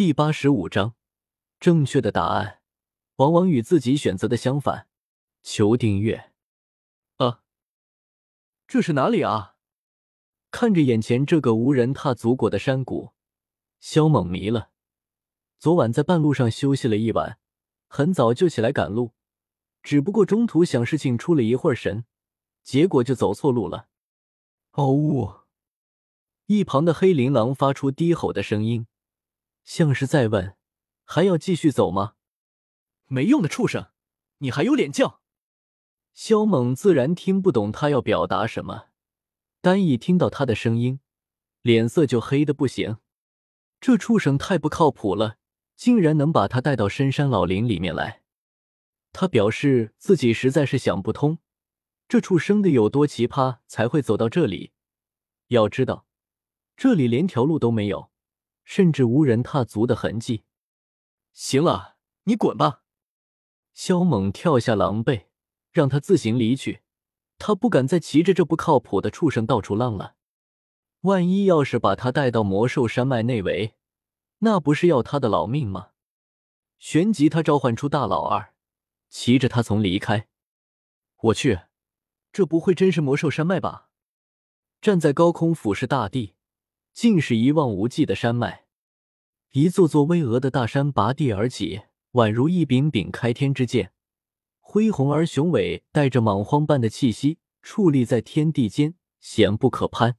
第八十五章，正确的答案往往与自己选择的相反。求订阅。啊，这是哪里啊？看着眼前这个无人踏足过的山谷，萧猛迷了。昨晚在半路上休息了一晚，很早就起来赶路，只不过中途想事情出了一会儿神，结果就走错路了。嗷呜！一旁的黑琳狼发出低吼的声音。像是在问：“还要继续走吗？”没用的畜生，你还有脸叫！萧猛自然听不懂他要表达什么，单一听到他的声音，脸色就黑的不行。这畜生太不靠谱了，竟然能把他带到深山老林里面来。他表示自己实在是想不通，这畜生的有多奇葩才会走到这里。要知道，这里连条路都没有。甚至无人踏足的痕迹。行了，你滚吧！萧猛跳下狼背，让他自行离去。他不敢再骑着这不靠谱的畜生到处浪了。万一要是把他带到魔兽山脉内围，那不是要他的老命吗？旋即，他召唤出大老二，骑着他从离开。我去，这不会真是魔兽山脉吧？站在高空俯视大地。竟是一望无际的山脉，一座座巍峨的大山拔地而起，宛如一柄柄开天之剑，恢宏而雄伟，带着莽荒般的气息，矗立在天地间，险不可攀。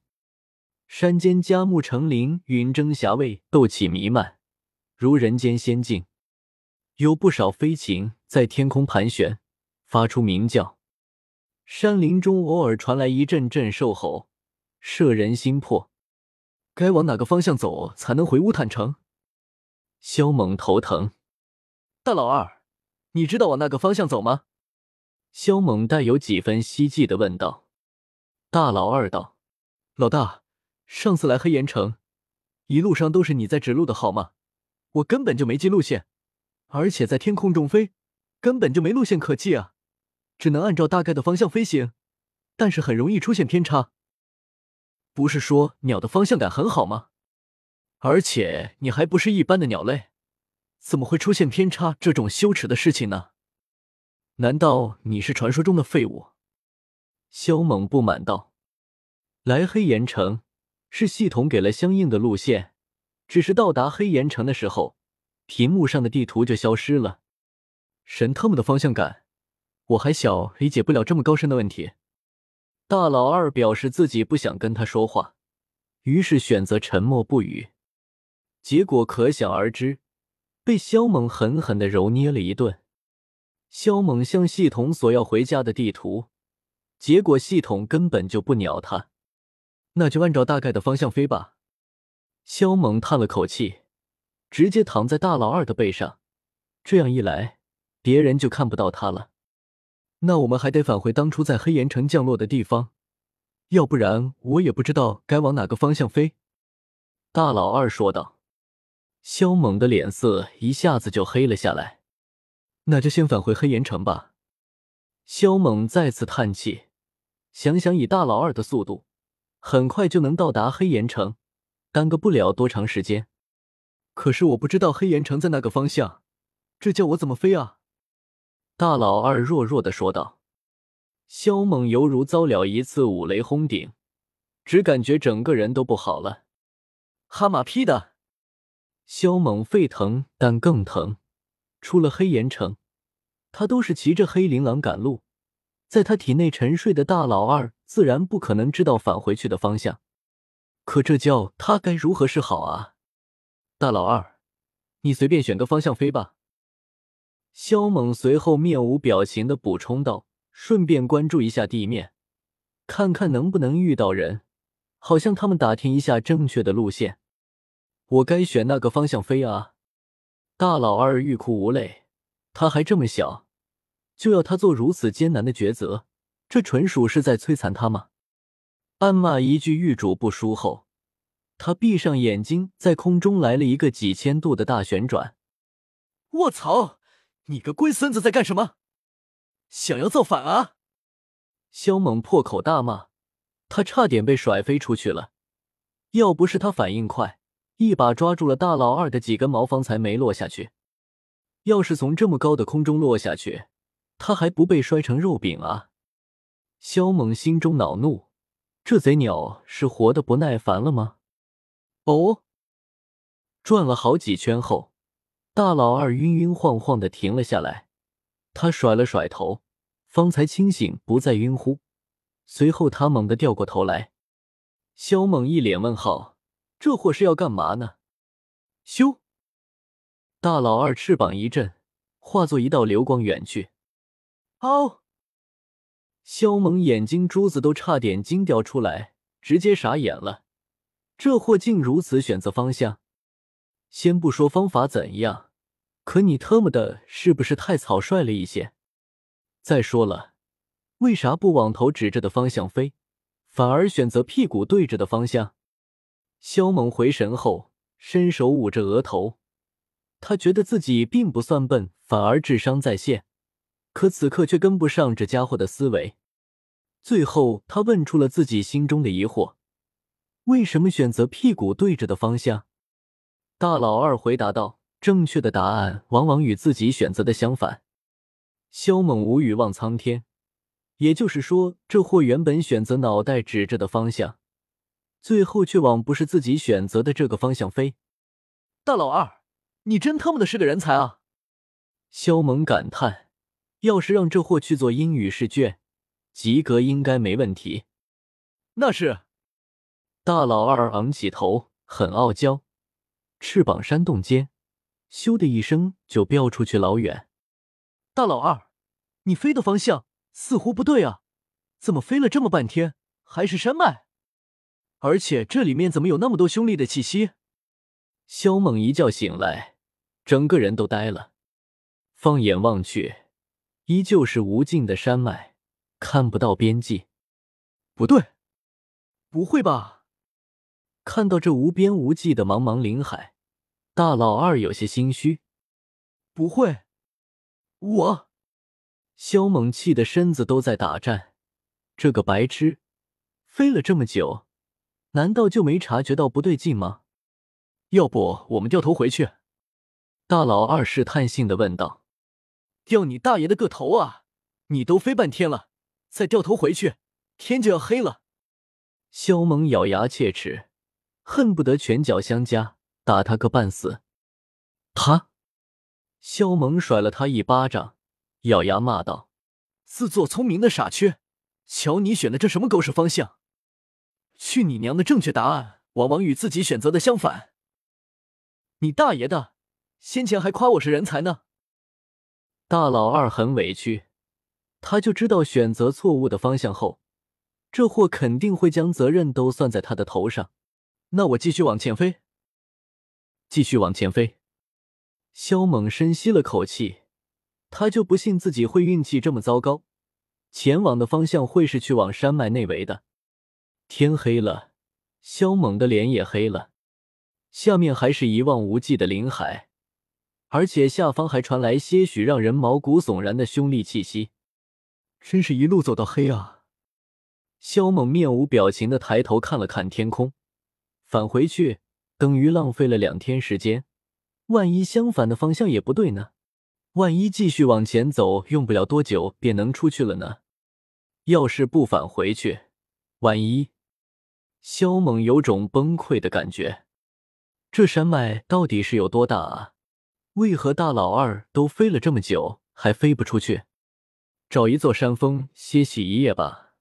山间佳木成林，云蒸霞蔚，斗气弥漫，如人间仙境。有不少飞禽在天空盘旋，发出鸣叫。山林中偶尔传来一阵阵兽吼，摄人心魄。该往哪个方向走才能回乌坦城？萧猛头疼。大老二，你知道往那个方向走吗？萧猛带有几分希冀的问道。大老二道：“老大，上次来黑岩城，一路上都是你在指路的好吗？我根本就没记路线，而且在天空中飞，根本就没路线可记啊，只能按照大概的方向飞行，但是很容易出现偏差。”不是说鸟的方向感很好吗？而且你还不是一般的鸟类，怎么会出现偏差这种羞耻的事情呢？难道你是传说中的废物？萧猛不满道：“来黑岩城是系统给了相应的路线，只是到达黑岩城的时候，屏幕上的地图就消失了。神特么的方向感，我还小，理解不了这么高深的问题。”大老二表示自己不想跟他说话，于是选择沉默不语。结果可想而知，被肖猛狠狠的揉捏了一顿。肖猛向系统索要回家的地图，结果系统根本就不鸟他。那就按照大概的方向飞吧。肖猛叹了口气，直接躺在大老二的背上，这样一来，别人就看不到他了。那我们还得返回当初在黑岩城降落的地方，要不然我也不知道该往哪个方向飞。”大老二说道。萧猛的脸色一下子就黑了下来。“那就先返回黑岩城吧。”萧猛再次叹气，想想以大老二的速度，很快就能到达黑岩城，耽搁不了多长时间。可是我不知道黑岩城在那个方向，这叫我怎么飞啊？大老二弱弱的说道：“萧猛犹如遭了一次五雷轰顶，只感觉整个人都不好了。哈马屁的！萧猛沸腾，但更疼。出了黑岩城，他都是骑着黑灵狼赶路，在他体内沉睡的大老二自然不可能知道返回去的方向。可这叫他该如何是好啊？大老二，你随便选个方向飞吧。”萧猛随后面无表情的补充道：“顺便关注一下地面，看看能不能遇到人，好像他们打听一下正确的路线。我该选那个方向飞啊！”大老二欲哭无泪，他还这么小，就要他做如此艰难的抉择，这纯属是在摧残他吗？暗骂一句狱主不输后，他闭上眼睛，在空中来了一个几千度的大旋转。我操！你个龟孙子在干什么？想要造反啊！萧猛破口大骂，他差点被甩飞出去了。要不是他反应快，一把抓住了大老二的几根毛，方才没落下去。要是从这么高的空中落下去，他还不被摔成肉饼啊！萧猛心中恼怒，这贼鸟是活得不耐烦了吗？哦，转了好几圈后，大老二晕晕晃晃的停了下来，他甩了甩头，方才清醒，不再晕乎。随后他猛地掉过头来，萧猛一脸问号。这货是要干嘛呢？咻！大老二翅膀一震，化作一道流光远去。嗷！萧猛眼睛珠子都差点惊掉出来，直接傻眼了。这货竟如此选择方向。先不说方法怎样，可你特么的是不是太草率了一些？再说了，为啥不往头指着的方向飞，反而选择屁股对着的方向？肖猛回神后，伸手捂着额头。他觉得自己并不算笨，反而智商在线。可此刻却跟不上这家伙的思维。最后，他问出了自己心中的疑惑：为什么选择屁股对着的方向？大老二回答道：“正确的答案往往与自己选择的相反。”萧猛无语望苍天。也就是说，这货原本选择脑袋指着的方向。最后却往不是自己选择的这个方向飞，大老二，你真他妈的是个人才啊！肖猛感叹，要是让这货去做英语试卷，及格应该没问题。那是，大老二昂起头，很傲娇，翅膀扇动间，咻的一声就飙出去老远。大老二，你飞的方向似乎不对啊，怎么飞了这么半天还是山脉？而且这里面怎么有那么多凶厉的气息？萧猛一觉醒来，整个人都呆了。放眼望去，依旧是无尽的山脉，看不到边际。不对，不会吧？看到这无边无际的茫茫林海，大老二有些心虚。不会，我……萧猛气的身子都在打颤。这个白痴，飞了这么久。难道就没察觉到不对劲吗？要不我们掉头回去？大老二试探性的问道。掉你大爷的个头啊！你都飞半天了，再掉头回去，天就要黑了。萧猛咬牙切齿，恨不得拳脚相加，打他个半死。他，萧猛甩了他一巴掌，咬牙骂道：“自作聪明的傻缺，瞧你选的这什么狗屎方向！”去你娘的！正确答案往往与自己选择的相反。你大爷的！先前还夸我是人才呢。大老二很委屈，他就知道选择错误的方向后，这货肯定会将责任都算在他的头上。那我继续往前飞，继续往前飞。萧猛深吸了口气，他就不信自己会运气这么糟糕，前往的方向会是去往山脉内围的。天黑了，萧猛的脸也黑了。下面还是一望无际的林海，而且下方还传来些许让人毛骨悚然的凶厉气息。真是一路走到黑啊！萧猛面无表情的抬头看了看天空，返回去等于浪费了两天时间。万一相反的方向也不对呢？万一继续往前走，用不了多久便能出去了呢？要是不返回去，万一……萧猛有种崩溃的感觉，这山脉到底是有多大啊？为何大老二都飞了这么久还飞不出去？找一座山峰歇息一夜吧。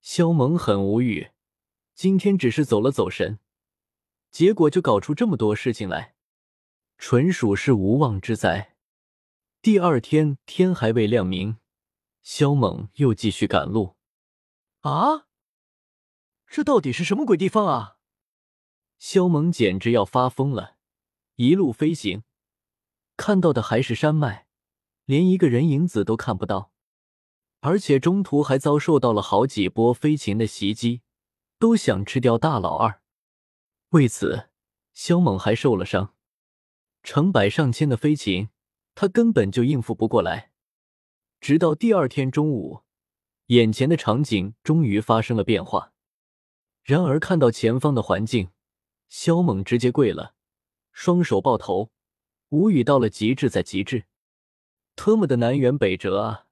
萧猛很无语，今天只是走了走神，结果就搞出这么多事情来，纯属是无妄之灾。第二天天还未亮明，萧猛又继续赶路。啊！这到底是什么鬼地方啊！萧猛简直要发疯了，一路飞行，看到的还是山脉，连一个人影子都看不到，而且中途还遭受到了好几波飞禽的袭击，都想吃掉大老二。为此，萧猛还受了伤，成百上千的飞禽，他根本就应付不过来。直到第二天中午，眼前的场景终于发生了变化。然而，看到前方的环境，萧猛直接跪了，双手抱头，无语到了极致，在极致。特么的南辕北辙啊！